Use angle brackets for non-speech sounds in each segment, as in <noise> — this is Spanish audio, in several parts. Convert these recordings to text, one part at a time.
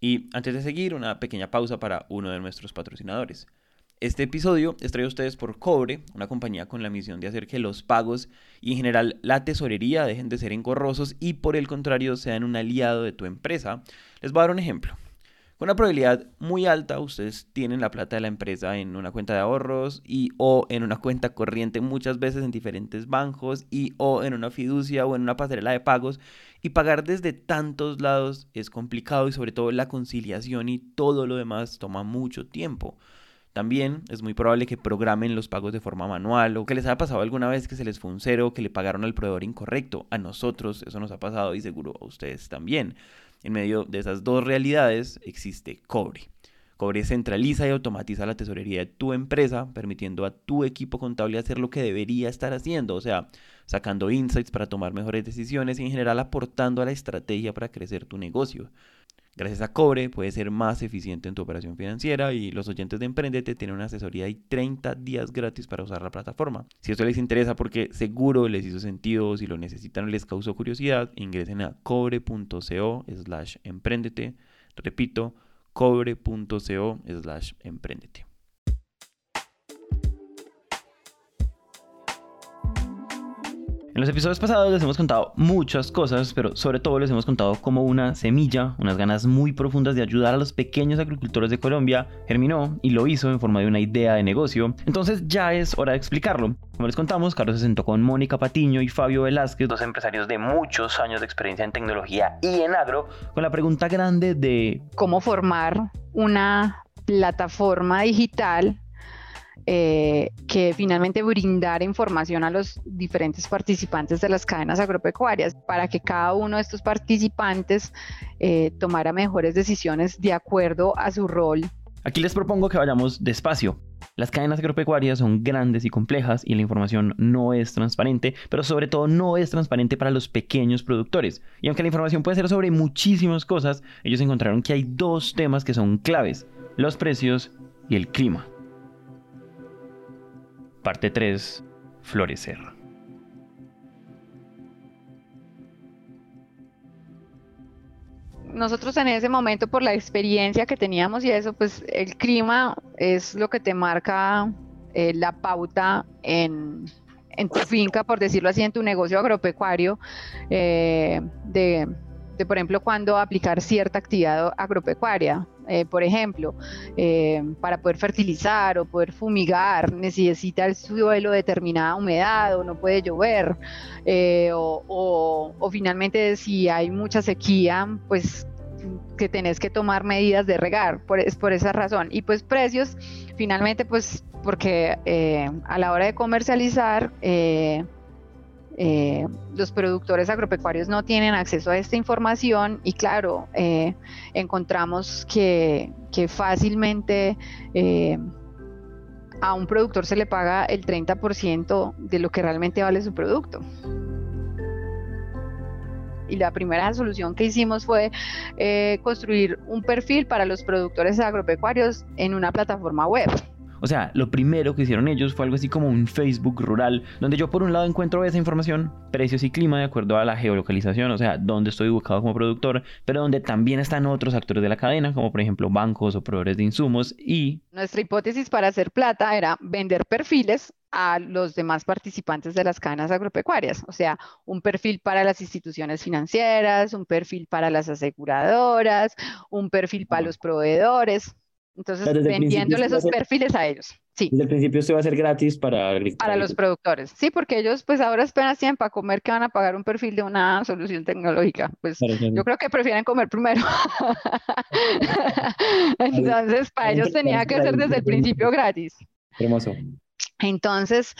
Y antes de seguir, una pequeña pausa para uno de nuestros patrocinadores. Este episodio es traído a ustedes por Cobre, una compañía con la misión de hacer que los pagos y en general la tesorería dejen de ser engorrosos y por el contrario sean un aliado de tu empresa. Les voy a dar un ejemplo. Con una probabilidad muy alta, ustedes tienen la plata de la empresa en una cuenta de ahorros y o en una cuenta corriente muchas veces en diferentes bancos y o en una fiducia o en una pasarela de pagos y pagar desde tantos lados es complicado y sobre todo la conciliación y todo lo demás toma mucho tiempo. También es muy probable que programen los pagos de forma manual o que les haya pasado alguna vez que se les fue un cero o que le pagaron al proveedor incorrecto. A nosotros eso nos ha pasado y seguro a ustedes también. En medio de esas dos realidades existe Cobre. Cobre centraliza y automatiza la tesorería de tu empresa, permitiendo a tu equipo contable hacer lo que debería estar haciendo, o sea, sacando insights para tomar mejores decisiones y en general aportando a la estrategia para crecer tu negocio. Gracias a Cobre puedes ser más eficiente en tu operación financiera y los oyentes de Emprendete tienen una asesoría y 30 días gratis para usar la plataforma. Si esto les interesa porque seguro les hizo sentido, si lo necesitan o les causó curiosidad, ingresen a cobre.co slash emprendete. Repito, cobre.co slash emprendete. En los episodios pasados les hemos contado muchas cosas, pero sobre todo les hemos contado cómo una semilla, unas ganas muy profundas de ayudar a los pequeños agricultores de Colombia, germinó y lo hizo en forma de una idea de negocio. Entonces ya es hora de explicarlo. Como les contamos, Carlos se sentó con Mónica Patiño y Fabio Velázquez, dos empresarios de muchos años de experiencia en tecnología y en agro, con la pregunta grande de cómo formar una plataforma digital eh, que finalmente brindar información a los diferentes participantes de las cadenas agropecuarias para que cada uno de estos participantes eh, tomara mejores decisiones de acuerdo a su rol. Aquí les propongo que vayamos despacio. Las cadenas agropecuarias son grandes y complejas y la información no es transparente, pero sobre todo no es transparente para los pequeños productores. Y aunque la información puede ser sobre muchísimas cosas, ellos encontraron que hay dos temas que son claves, los precios y el clima. Parte 3. Florecer. Nosotros en ese momento, por la experiencia que teníamos y eso, pues el clima es lo que te marca eh, la pauta en, tu finca, por decirlo así, en tu negocio agropecuario, eh, de, de, por ejemplo, cuando aplicar cierta actividad agropecuaria. Eh, por ejemplo, eh, para poder fertilizar o poder fumigar, necesita el suelo determinada humedad o no puede llover, eh, o, finalmente si hay mucha sequía, pues que tenés que tomar medidas de regar, por, es por esa razón. Y pues precios, finalmente, pues porque a la hora de comercializar, los productores agropecuarios no tienen acceso a esta información y claro, eh, encontramos que, fácilmente eh, a un productor se le paga el 30% de lo que realmente vale su producto. Y la primera solución que hicimos fue construir un perfil para los productores agropecuarios en una plataforma web. O sea, lo primero que hicieron ellos fue algo así como un Facebook rural, donde yo por un lado encuentro esa información, precios y clima de acuerdo a la geolocalización, o sea, dónde estoy ubicado como productor, pero donde también están otros actores de la cadena, como por ejemplo bancos o proveedores de insumos y... Nuestra hipótesis para hacer plata era vender perfiles a los demás participantes de las cadenas agropecuarias, o sea, un perfil para las instituciones financieras, un perfil para las aseguradoras, un perfil para los proveedores, entonces, vendiéndole esos perfiles a ellos. Sí. Desde el principio esto va a ser gratis para Para los productores. Sí, porque ellos pues ahora apenas tienen para comer que van a pagar un perfil de una solución tecnológica. Pues yo creo que prefieren comer primero. <laughs> Entonces, para ellos tenía que ser desde el principio gratis. Hermoso. Entonces,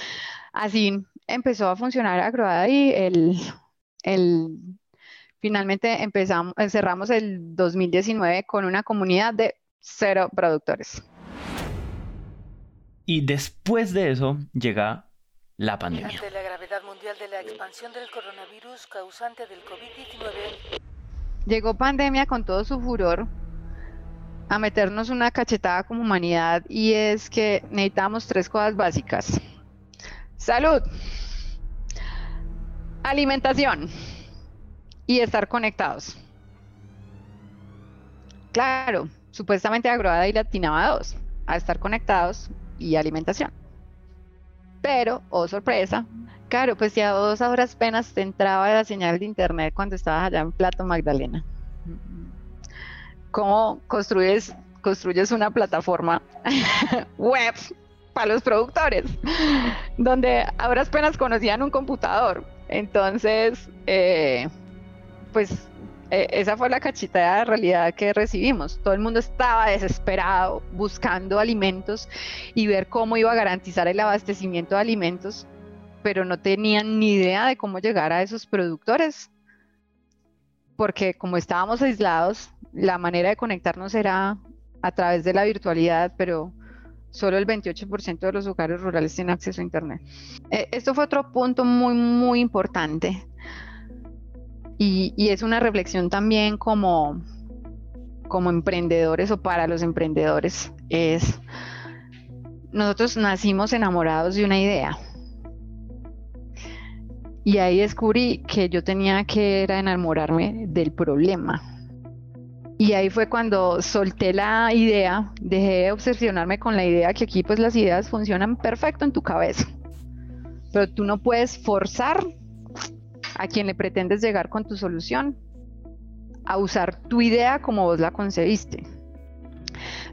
así empezó a funcionar Agroada y el, el finalmente empezamos, cerramos el 2019 con una comunidad de cero productores. Y después de eso llega la pandemia. Ante la gravedad mundial de la expansión del coronavirus causante del COVID-19. Llegó pandemia con todo su furor a meternos una cachetada como humanidad y es que necesitamos tres cosas básicas. Salud, alimentación y estar conectados. claro, supuestamente Agroada y latinaba dos, a estar conectados y alimentación. Pero, oh sorpresa, claro, pues ya dos horas apenas te entraba la señal de internet cuando estabas allá en Plato Magdalena. ¿Cómo construyes, construyes una plataforma <laughs> web para los productores? Donde a duras penas conocían un computador. Entonces, eh, pues e, esa fue la cachita de realidad que recibimos. Todo el mundo estaba desesperado buscando alimentos y ver cómo iba a garantizar el abastecimiento de alimentos, pero no tenían ni idea de cómo llegar a esos productores. Porque como estábamos aislados, la manera de conectarnos era a través de la virtualidad, pero solo el 28% de los hogares rurales tienen acceso a Internet. E, esto fue otro punto muy, muy importante y, es una reflexión también como, como emprendedores o para los emprendedores. Es, nosotros nacimos enamorados de una idea. Y ahí descubrí que yo tenía que era enamorarme del problema. Y ahí fue cuando solté la idea, dejé de obsesionarme con la idea que aquí pues las ideas funcionan perfecto en tu cabeza. Pero tú no puedes forzar a quien le pretendes llegar con tu solución, a usar tu idea como vos la concebiste.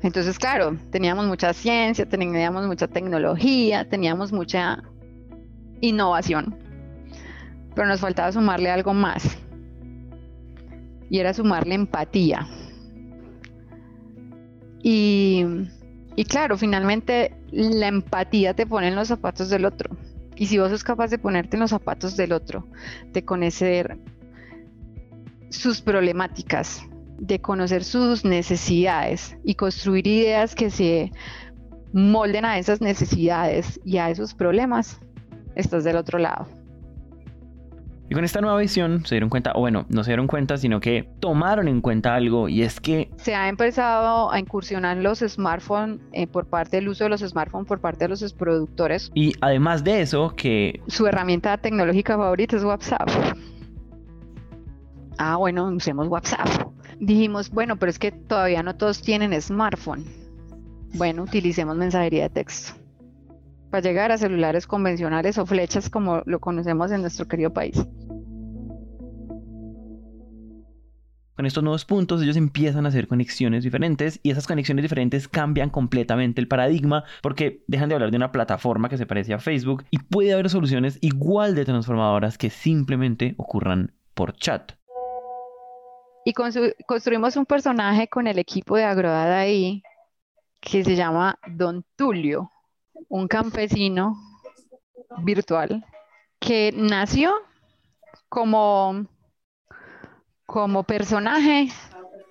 Entonces, claro, teníamos mucha ciencia, teníamos mucha tecnología, teníamos mucha innovación, pero nos faltaba sumarle algo más. Y era sumarle empatía. Y, y claro, finalmente la empatía te pone en los zapatos del otro. Y si vos sos capaz de ponerte en los zapatos del otro, de conocer sus problemáticas, de conocer sus necesidades y construir ideas que se molden a esas necesidades y a esos problemas, estás del otro lado. Y con esta nueva visión se dieron cuenta, o bueno, no se dieron cuenta, sino que tomaron en cuenta algo y es que... Se ha empezado a incursionar los smartphones eh, por parte del uso de los smartphones por parte de los productores. Y además de eso, que... Su herramienta tecnológica favorita es WhatsApp. Ah, bueno, usemos WhatsApp. Dijimos, bueno, pero es que todavía no todos tienen smartphone. Bueno, utilicemos mensajería de texto para llegar a celulares convencionales o flechas como lo conocemos en nuestro querido país. Con estos nuevos puntos ellos empiezan a hacer conexiones diferentes y esas conexiones diferentes cambian completamente el paradigma porque dejan de hablar de una plataforma que se parece a Facebook y puede haber soluciones igual de transformadoras que simplemente ocurran por chat. Y construimos un personaje con el equipo de Agrodada ahí que se llama Don Tulio un campesino virtual que nació como, como personaje,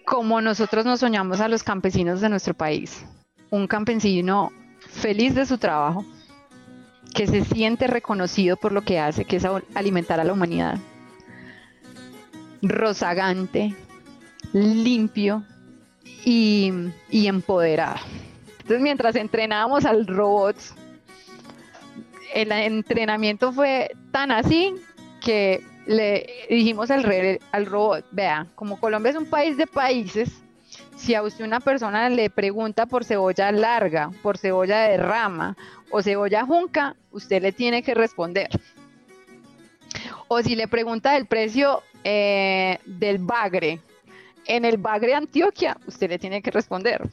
como nosotros nos soñamos a los campesinos de nuestro país. Un campesino feliz de su trabajo, que se siente reconocido por lo que hace, que es alimentar a la humanidad. Rozagante, limpio y, y empoderado. Entonces, mientras entrenábamos al robot, el entrenamiento fue tan así que le dijimos al, robot, vea, como Colombia es un país de países, si a usted una persona le pregunta por cebolla larga, por cebolla de rama o cebolla junca, usted le tiene que responder. O si le pregunta el precio eh, del bagre, en el bagre Antioquia, usted le tiene que responder.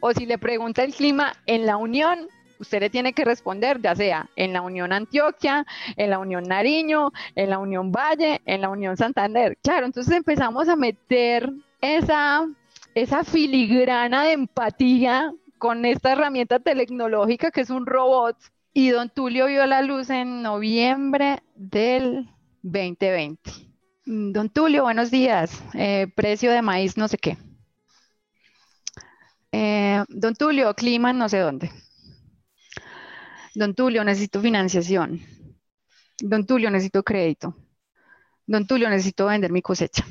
O si le pregunta el clima en la Unión, usted le tiene que responder, ya sea en la Unión Antioquia, en la Unión Nariño, en la Unión Valle, en la Unión Santander. Claro, entonces empezamos a meter esa, filigrana de empatía con esta herramienta tecnológica que es un robot. Y don Tulio vio la luz en noviembre del 2020. Don Tulio, buenos días. Eh, precio de maíz, no sé qué. Eh, don Tulio, clima no sé dónde. Don Tulio, necesito financiación. Don Tulio, necesito crédito. Don Tulio, necesito vender mi cosecha.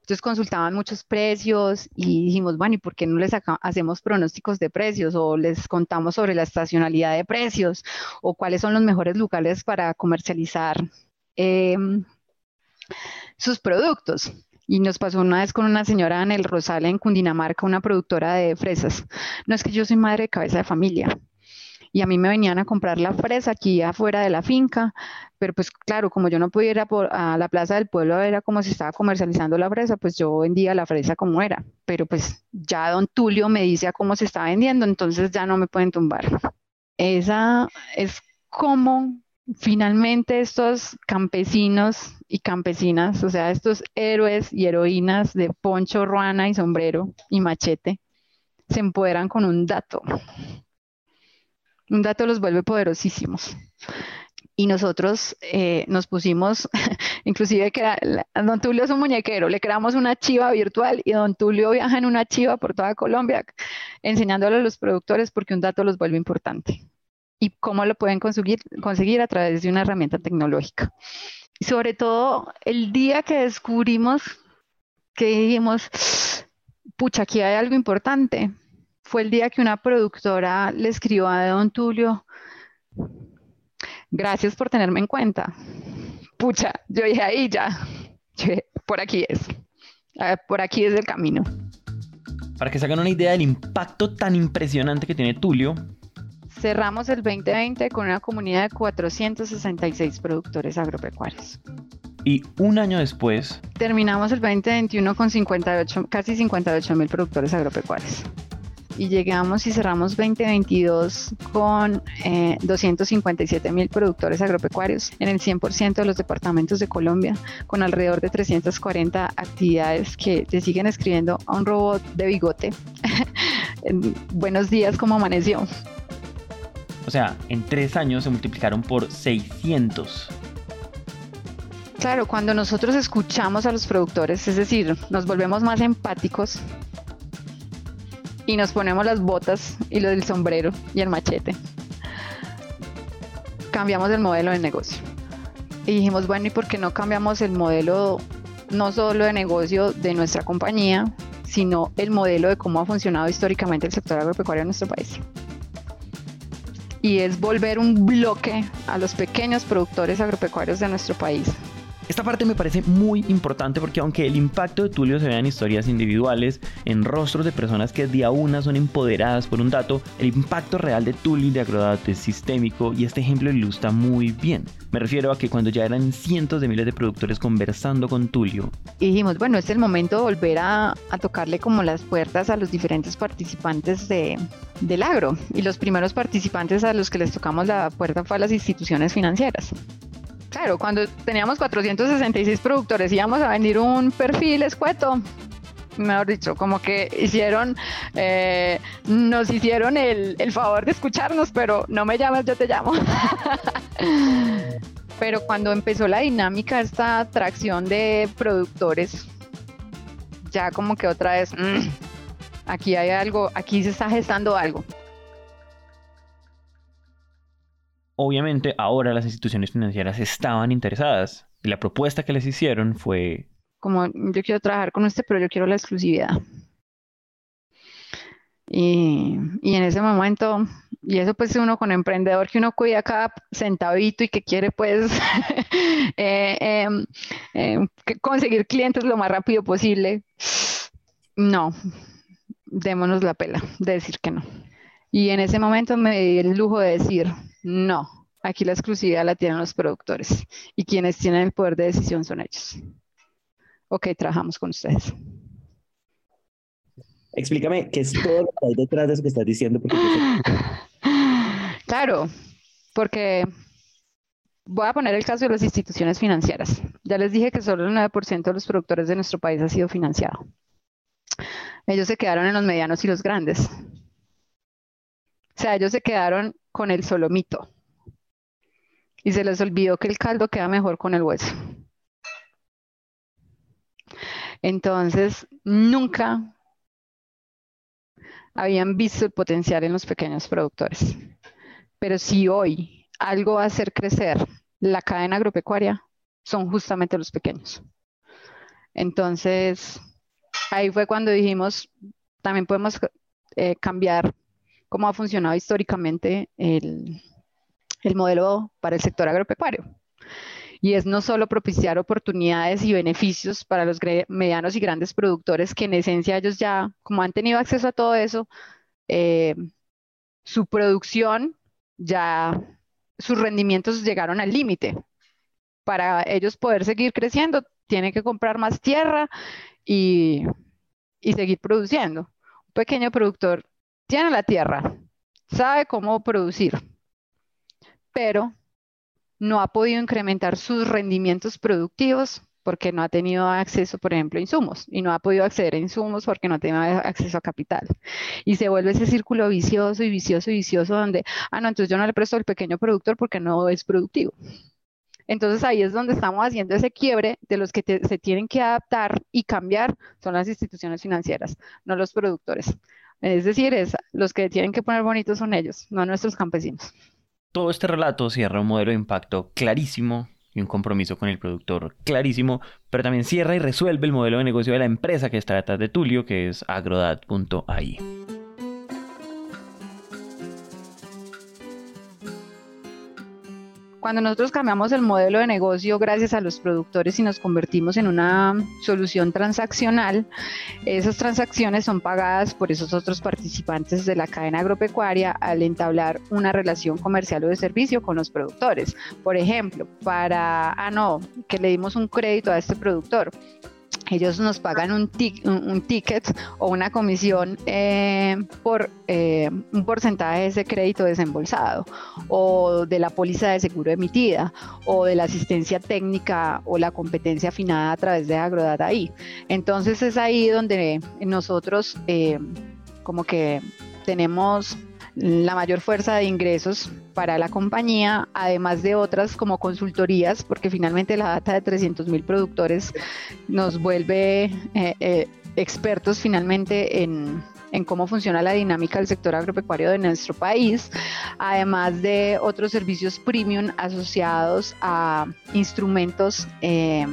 Entonces consultaban muchos precios y dijimos, bueno, ¿y por qué no les hacemos pronósticos de precios o les contamos sobre la estacionalidad de precios o cuáles son los mejores lugares para comercializar em, sus productos? Y nos pasó una vez con una señora en el Rosal, en Cundinamarca, una productora de fresas. No es que yo soy madre de cabeza de familia. Y a mí me venían a comprar la fresa aquí afuera de la finca, pero pues claro, como yo no podía a la plaza del pueblo a ver cómo se estaba comercializando la fresa, pues yo vendía la fresa como era. Pero pues ya don Tulio me dice a cómo se está vendiendo, entonces ya no me pueden tumbar. Esa es como finalmente estos campesinos y campesinas, o sea, estos héroes y heroínas de poncho, ruana y sombrero y machete, se empoderan con un dato. Un dato los vuelve poderosísimos. Y nosotros eh, nos pusimos, <laughs> inclusive que don Tulio es un muñequero, le creamos una chiva virtual y don Tulio viaja en una chiva por toda Colombia enseñándole a los productores porque un dato los vuelve importante y cómo lo pueden conseguir, conseguir a través de una herramienta tecnológica. Sobre todo el día que descubrimos que dijimos, pucha, aquí hay algo importante, fue el día que una productora le escribió a don Tulio, gracias por tenerme en cuenta. Pucha, yo dije ahí ya, por aquí es, por aquí es el camino. Para que se hagan una idea del impacto tan impresionante que tiene Tulio, Cerramos el 2020 con una comunidad de 466 productores agropecuarios. Y un año después... Terminamos el 2021 con 58, casi 58 mil productores agropecuarios. Y llegamos y cerramos 2022 con 257 eh, mil productores agropecuarios en el 100% de los departamentos de Colombia, con alrededor de 340 actividades que te siguen escribiendo a un robot de bigote. <laughs> Buenos días, ¿cómo amaneció? O sea, en tres años se multiplicaron por 600. Claro, cuando nosotros escuchamos a los productores, es decir, nos volvemos más empáticos y nos ponemos las botas y lo del sombrero y el machete, cambiamos el modelo de negocio. Y dijimos, bueno, ¿y por qué no cambiamos el modelo no solo de negocio de nuestra compañía, sino el modelo de cómo ha funcionado históricamente el sector agropecuario en nuestro país? Y es volver un bloque a los pequeños productores agropecuarios de nuestro país. Esta parte me parece muy importante porque aunque el impacto de Tulio se vea en historias individuales, en rostros de personas que día una son empoderadas por un dato, el impacto real de Tulio de Agrodato es sistémico y este ejemplo ilustra muy bien. Me refiero a que cuando ya eran cientos de miles de productores conversando con Tulio. Y dijimos, bueno, es el momento de volver a, a tocarle como las puertas a los diferentes participantes de, del agro. Y los primeros participantes a los que les tocamos la puerta fue a las instituciones financieras. Claro, cuando teníamos 466 productores íbamos a venir un perfil escueto, mejor dicho, como que hicieron, eh, nos hicieron el, el, favor de escucharnos, pero no me llamas, yo te llamo. <laughs> pero cuando empezó la dinámica, esta atracción de productores, ya como que otra vez, mmm, aquí hay algo, aquí se está gestando algo. Obviamente ahora las instituciones financieras estaban interesadas y la propuesta que les hicieron fue... Como yo quiero trabajar con usted, pero yo quiero la exclusividad. Y, y, en ese momento, y eso pues uno con emprendedor que uno cuida cada centavito y que quiere pues <laughs> eh, em, em, conseguir clientes lo más rápido posible, no, démonos la pela de decir que no. Y en ese momento me di el lujo de decir, no, aquí la exclusividad la tienen los productores y quienes tienen el poder de decisión son ellos. Ok, trabajamos con ustedes. Explícame qué es todo lo que hay detrás de eso que estás diciendo. <laughs> Claro, porque voy a poner el caso de las instituciones financieras. Ya les dije que solo el 9% de los productores de nuestro país ha sido financiado. Ellos se quedaron en los medianos y los grandes. O sea, ellos se quedaron con el solomito. Y se les olvidó que el caldo queda mejor con el hueso. Entonces, nunca habían visto el potencial en los pequeños productores. Pero si hoy algo va a hacer crecer la cadena agropecuaria, son justamente los pequeños. Entonces, ahí fue cuando dijimos, también podemos eh, cambiar cómo ha funcionado históricamente el, el modelo para el sector agropecuario. y es no solo propiciar oportunidades y beneficios para los medianos y grandes productores, que en esencia ellos ya, como han tenido acceso a todo eso, eh, su producción ya, sus rendimientos llegaron al límite. Para ellos poder seguir creciendo, tienen que comprar más tierra y, y seguir produciendo. Un pequeño productor tiene la tierra, sabe cómo producir, pero no ha podido incrementar sus rendimientos productivos porque no ha tenido acceso, por ejemplo, a insumos y no ha podido acceder a insumos porque no tiene acceso a capital. Y se vuelve ese círculo vicioso y vicioso y vicioso donde, ah, no, entonces yo no le presto al pequeño productor porque no es productivo. Entonces ahí es donde estamos haciendo ese quiebre de los que se tienen que adaptar y cambiar son las instituciones financieras, no los productores. Es decir, es, los que tienen que poner bonitos son ellos, no nuestros campesinos. Todo este relato cierra un modelo de impacto clarísimo y un compromiso con el productor clarísimo, pero también cierra y resuelve el modelo de negocio de la empresa que está detrás de Tulio, que es agrodad.ai. Cuando nosotros cambiamos el modelo de negocio gracias a los productores y nos convertimos en una solución transaccional, esas transacciones son pagadas por esos otros participantes de la cadena agropecuaria al entablar una relación comercial o de servicio con los productores. Por ejemplo, para, ah, no, que le dimos un crédito a este productor ellos nos pagan un, un, ticket o una comisión eh, por eh, un porcentaje de ese crédito desembolsado o de la póliza de seguro emitida o de la asistencia técnica o la competencia afinada a través de Agrodata. Entonces es ahí donde nosotros eh, como que tenemos la mayor fuerza de ingresos para la compañía, además de otras como consultorías, porque finalmente la data de 300 mil productores nos vuelve eh, eh, expertos finalmente en, cómo funciona la dinámica del sector agropecuario de nuestro país, además de otros servicios premium asociados a instrumentos eh,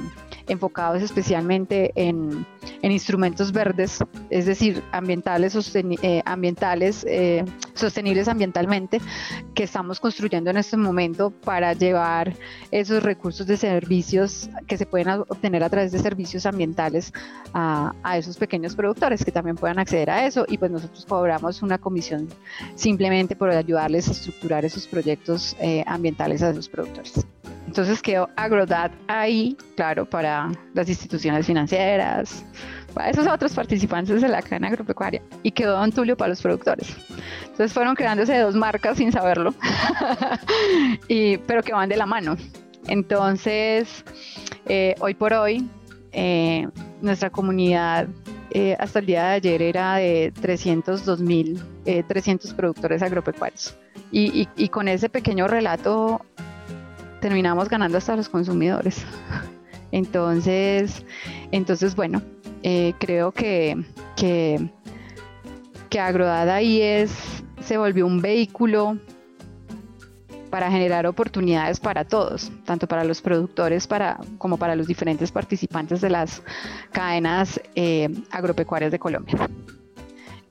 enfocados especialmente en, instrumentos verdes, es decir, ambientales, eh, ambientales eh, sostenibles ambientalmente, que estamos construyendo en este momento para llevar esos recursos de servicios que se pueden obtener a través de servicios ambientales a, esos pequeños productores que también puedan acceder a eso y pues nosotros cobramos una comisión simplemente por ayudarles a estructurar esos proyectos eh, ambientales a esos productores. Entonces quedó Agrodat ahí, claro, para las instituciones financieras, para esos otros participantes de la cadena agropecuaria, y quedó Don Tulio para los productores. Entonces fueron creándose dos marcas sin saberlo, <laughs> y, pero que van de la mano. Entonces, eh, hoy por hoy, eh, nuestra comunidad eh, hasta el día de ayer era de 302 mil 300 productores agropecuarios. Y, y, con ese pequeño relato terminamos ganando hasta los consumidores. <laughs> Entonces, entonces bueno, eh, creo que, que, Agrodada ahí es, se volvió un vehículo para generar oportunidades para todos, tanto para los productores para, como para los diferentes participantes de las cadenas eh, agropecuarias de Colombia.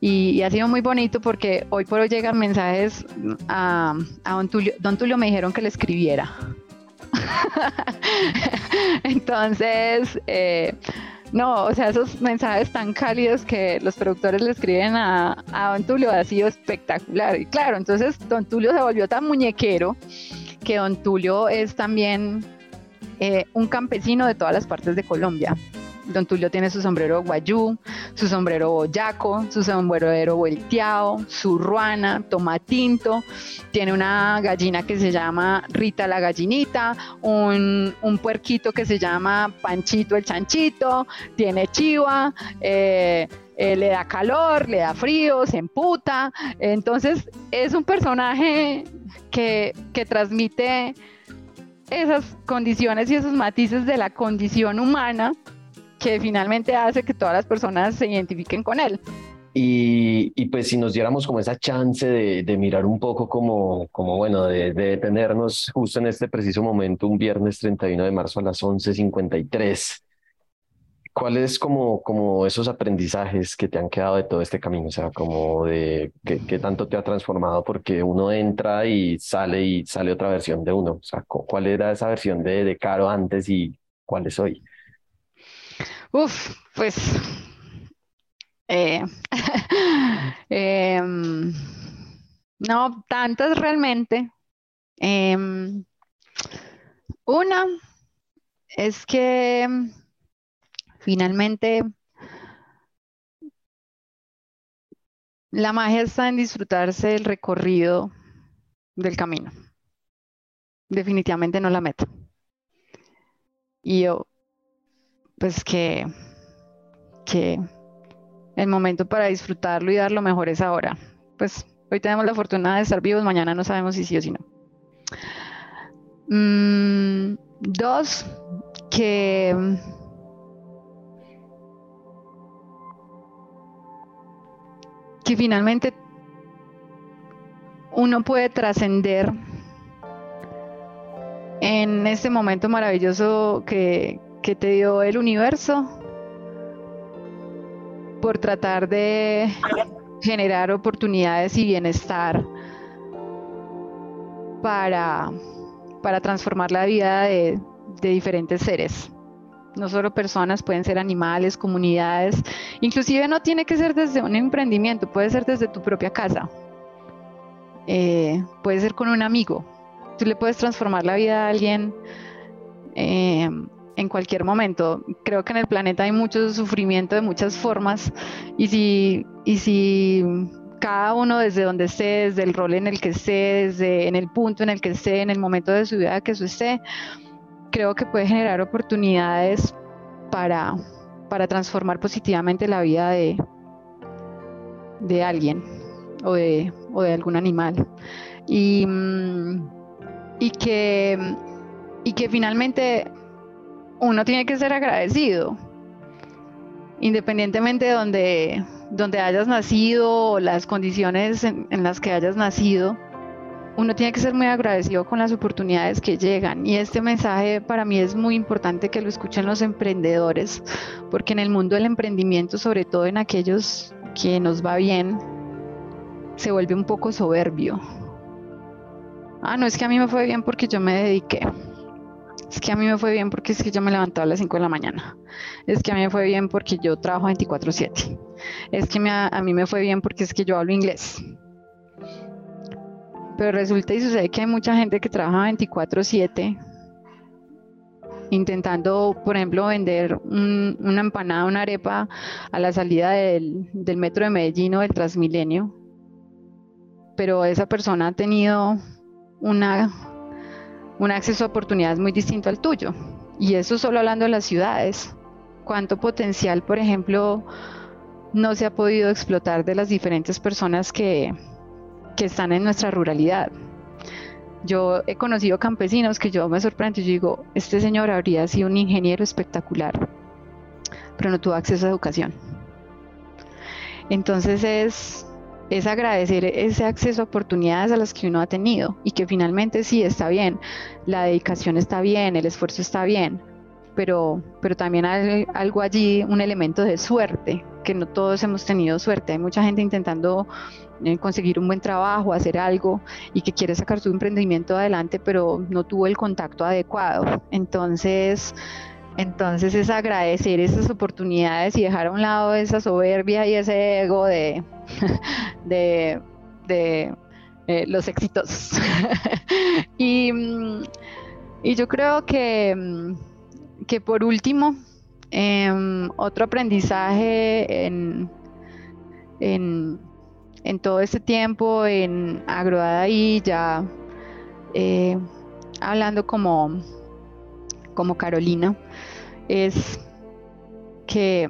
Y, ha sido muy bonito porque hoy por hoy llegan mensajes a, a don, Tulio, don Tulio me dijeron que le escribiera <laughs> Entonces, eh, no, o sea, esos mensajes tan cálidos que los productores le escriben a, Don Tulio ha sido espectacular. Y claro, entonces Don Tulio se volvió tan muñequero que Don Tulio es también eh, un campesino de todas las partes de Colombia. Don Tulio tiene su sombrero guayú, su sombrero boyaco, su sombrero volteado, su ruana, tomatinto, tiene una gallina que se llama Rita la gallinita, un, puerquito que se llama Panchito el chanchito, tiene chiva, eh, eh, le da calor, le da frío, se emputa. Entonces es un personaje que, que transmite esas condiciones y esos matices de la condición humana que finalmente hace que todas las personas se identifiquen con él. Y, y, pues si nos diéramos como esa chance de, de mirar un poco como, como bueno, de, de, detenernos justo en este preciso momento, un viernes 31 de marzo a las 11.53, cuáles como, como esos aprendizajes que te han quedado de todo este camino? O sea, como de qué, tanto te ha transformado porque uno entra y sale y sale otra versión de uno. O sea, ¿cuál era esa versión de, de Caro antes y cuál es hoy? Uf, pues... Eh, <laughs> em, no, tantas realmente. Em, una es que finalmente la magia está en disfrutarse el recorrido del camino. Definitivamente no la meta. Y yo, pues que, que el momento para disfrutarlo y dar lo mejor es ahora. Pues hoy tenemos la fortuna de estar vivos, mañana no sabemos si sí o si no. Mm, dos, que que finalmente uno puede trascender en este momento maravilloso que, que, te dio el universo por tratar de generar oportunidades y bienestar para, para transformar la vida de, diferentes seres. No solo personas, pueden ser animales, comunidades. Inclusive no tiene que ser desde un emprendimiento, puede ser desde tu propia casa. Eh, puede ser con un amigo. Tú le puedes transformar la vida a alguien eh, en cualquier momento. Creo que en el planeta hay mucho sufrimiento de muchas formas y si, y si cada uno desde donde esté, desde el rol en el que esté, desde en el punto en el que esté, en el momento de su vida que eso esté, creo que puede generar oportunidades para, para transformar positivamente la vida de, de alguien o de, o de algún animal. Y, mm, y, que, y que finalmente uno tiene que ser agradecido, independientemente de donde, donde hayas nacido o las condiciones en las que hayas nacido uno tiene que ser muy agradecido con las oportunidades que llegan y este mensaje para mí es muy importante que lo escuchen los emprendedores porque en el mundo del emprendimiento, sobre todo en aquellos que nos va bien, se vuelve un poco soberbio. Ah, no, es que a mí me fue bien porque yo me dediqué. Es que a mí me fue bien porque es que yo me levantaba a las 5 de la mañana. Es que a mí me fue bien porque yo trabajo 24/7. Es que a mí me fue bien porque es que yo hablo inglés pero resulta y sucede que hay mucha gente que trabaja 24/7 intentando, por ejemplo, vender una empanada, una arepa a la salida del, metro de Medellín o del Transmilenio. Pero esa persona ha tenido una, un acceso a oportunidades muy distinto al tuyo. Y eso solo hablando de las ciudades. ¿Cuánto potencial, por ejemplo, no se ha podido explotar de las diferentes personas que, que están en nuestra ruralidad. Yo he conocido campesinos que yo me sorprendo y digo, este señor habría sido un ingeniero espectacular, pero no tuvo acceso a educación. Entonces es, es agradecer ese acceso a oportunidades a las que uno ha tenido y que finalmente sí está bien, la dedicación está bien, el esfuerzo está bien, pero, pero también hay algo allí, un elemento de suerte, que no todos hemos tenido suerte. Hay mucha gente intentando eh, conseguir un buen trabajo, hacer algo y que quiere sacar su emprendimiento adelante, pero no tuvo el contacto adecuado. Entonces, entonces es agradecer esas oportunidades y dejar a un lado esa soberbia y ese ego de, <laughs> eh, los éxitos. <laughs> y, mm, y, yo creo que, mm, que por último, em, otro aprendizaje en, en en todo este tiempo en y ya eh, hablando como, como Carolina, es que,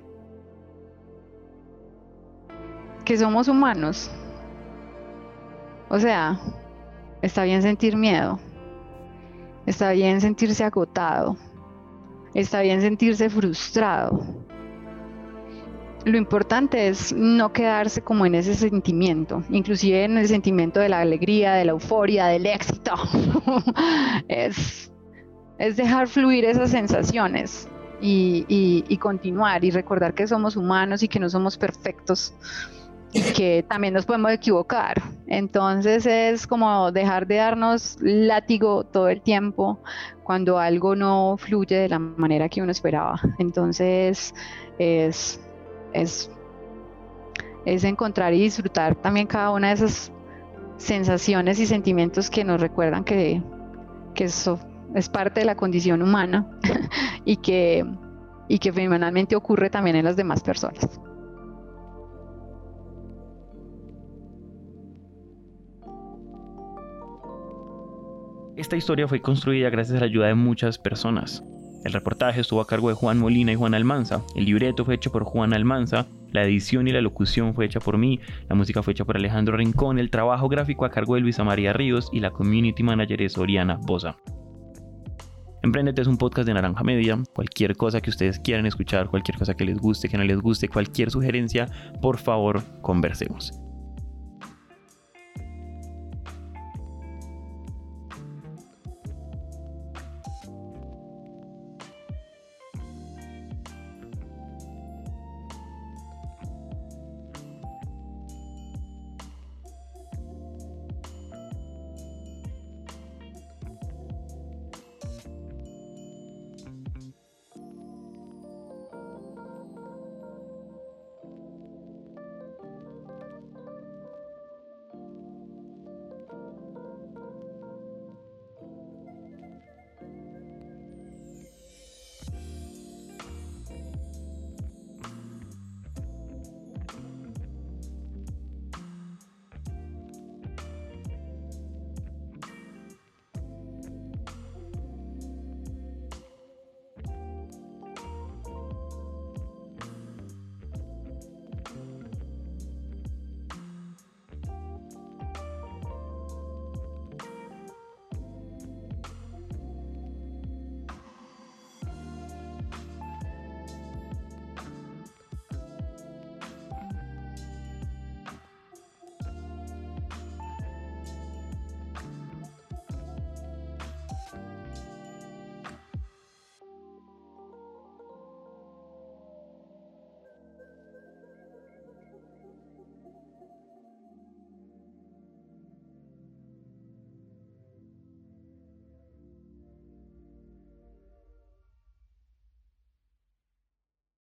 que somos humanos. O sea, está bien sentir miedo, está bien sentirse agotado, está bien sentirse frustrado lo importante es no quedarse como en ese sentimiento, inclusive en el sentimiento de la alegría, de la euforia, del éxito. <laughs> es, es dejar fluir esas sensaciones y, y, continuar y recordar que somos humanos y que no somos perfectos y que también nos podemos equivocar. Entonces es como dejar de darnos látigo todo el tiempo cuando algo no fluye de la manera que uno esperaba. Entonces es, es, es encontrar y disfrutar también cada una de esas sensaciones y sentimientos que nos recuerdan que, que es parte de la condición humana <laughs> y que, y que fenomenalmente ocurre también en las demás personas. Esta historia fue construida gracias a la ayuda de muchas personas. El reportaje estuvo a cargo de Juan Molina y Juan Almanza, el libreto fue hecho por Juan Almanza, la edición y la locución fue hecha por mí, la música fue hecha por Alejandro Rincón, el trabajo gráfico a cargo de Luisa María Ríos y la community manager es Oriana Bosa. Emprendete es un podcast de Naranja Media. Cualquier cosa que ustedes quieran escuchar, cualquier cosa que les guste, que no les guste, cualquier sugerencia, por favor, conversemos.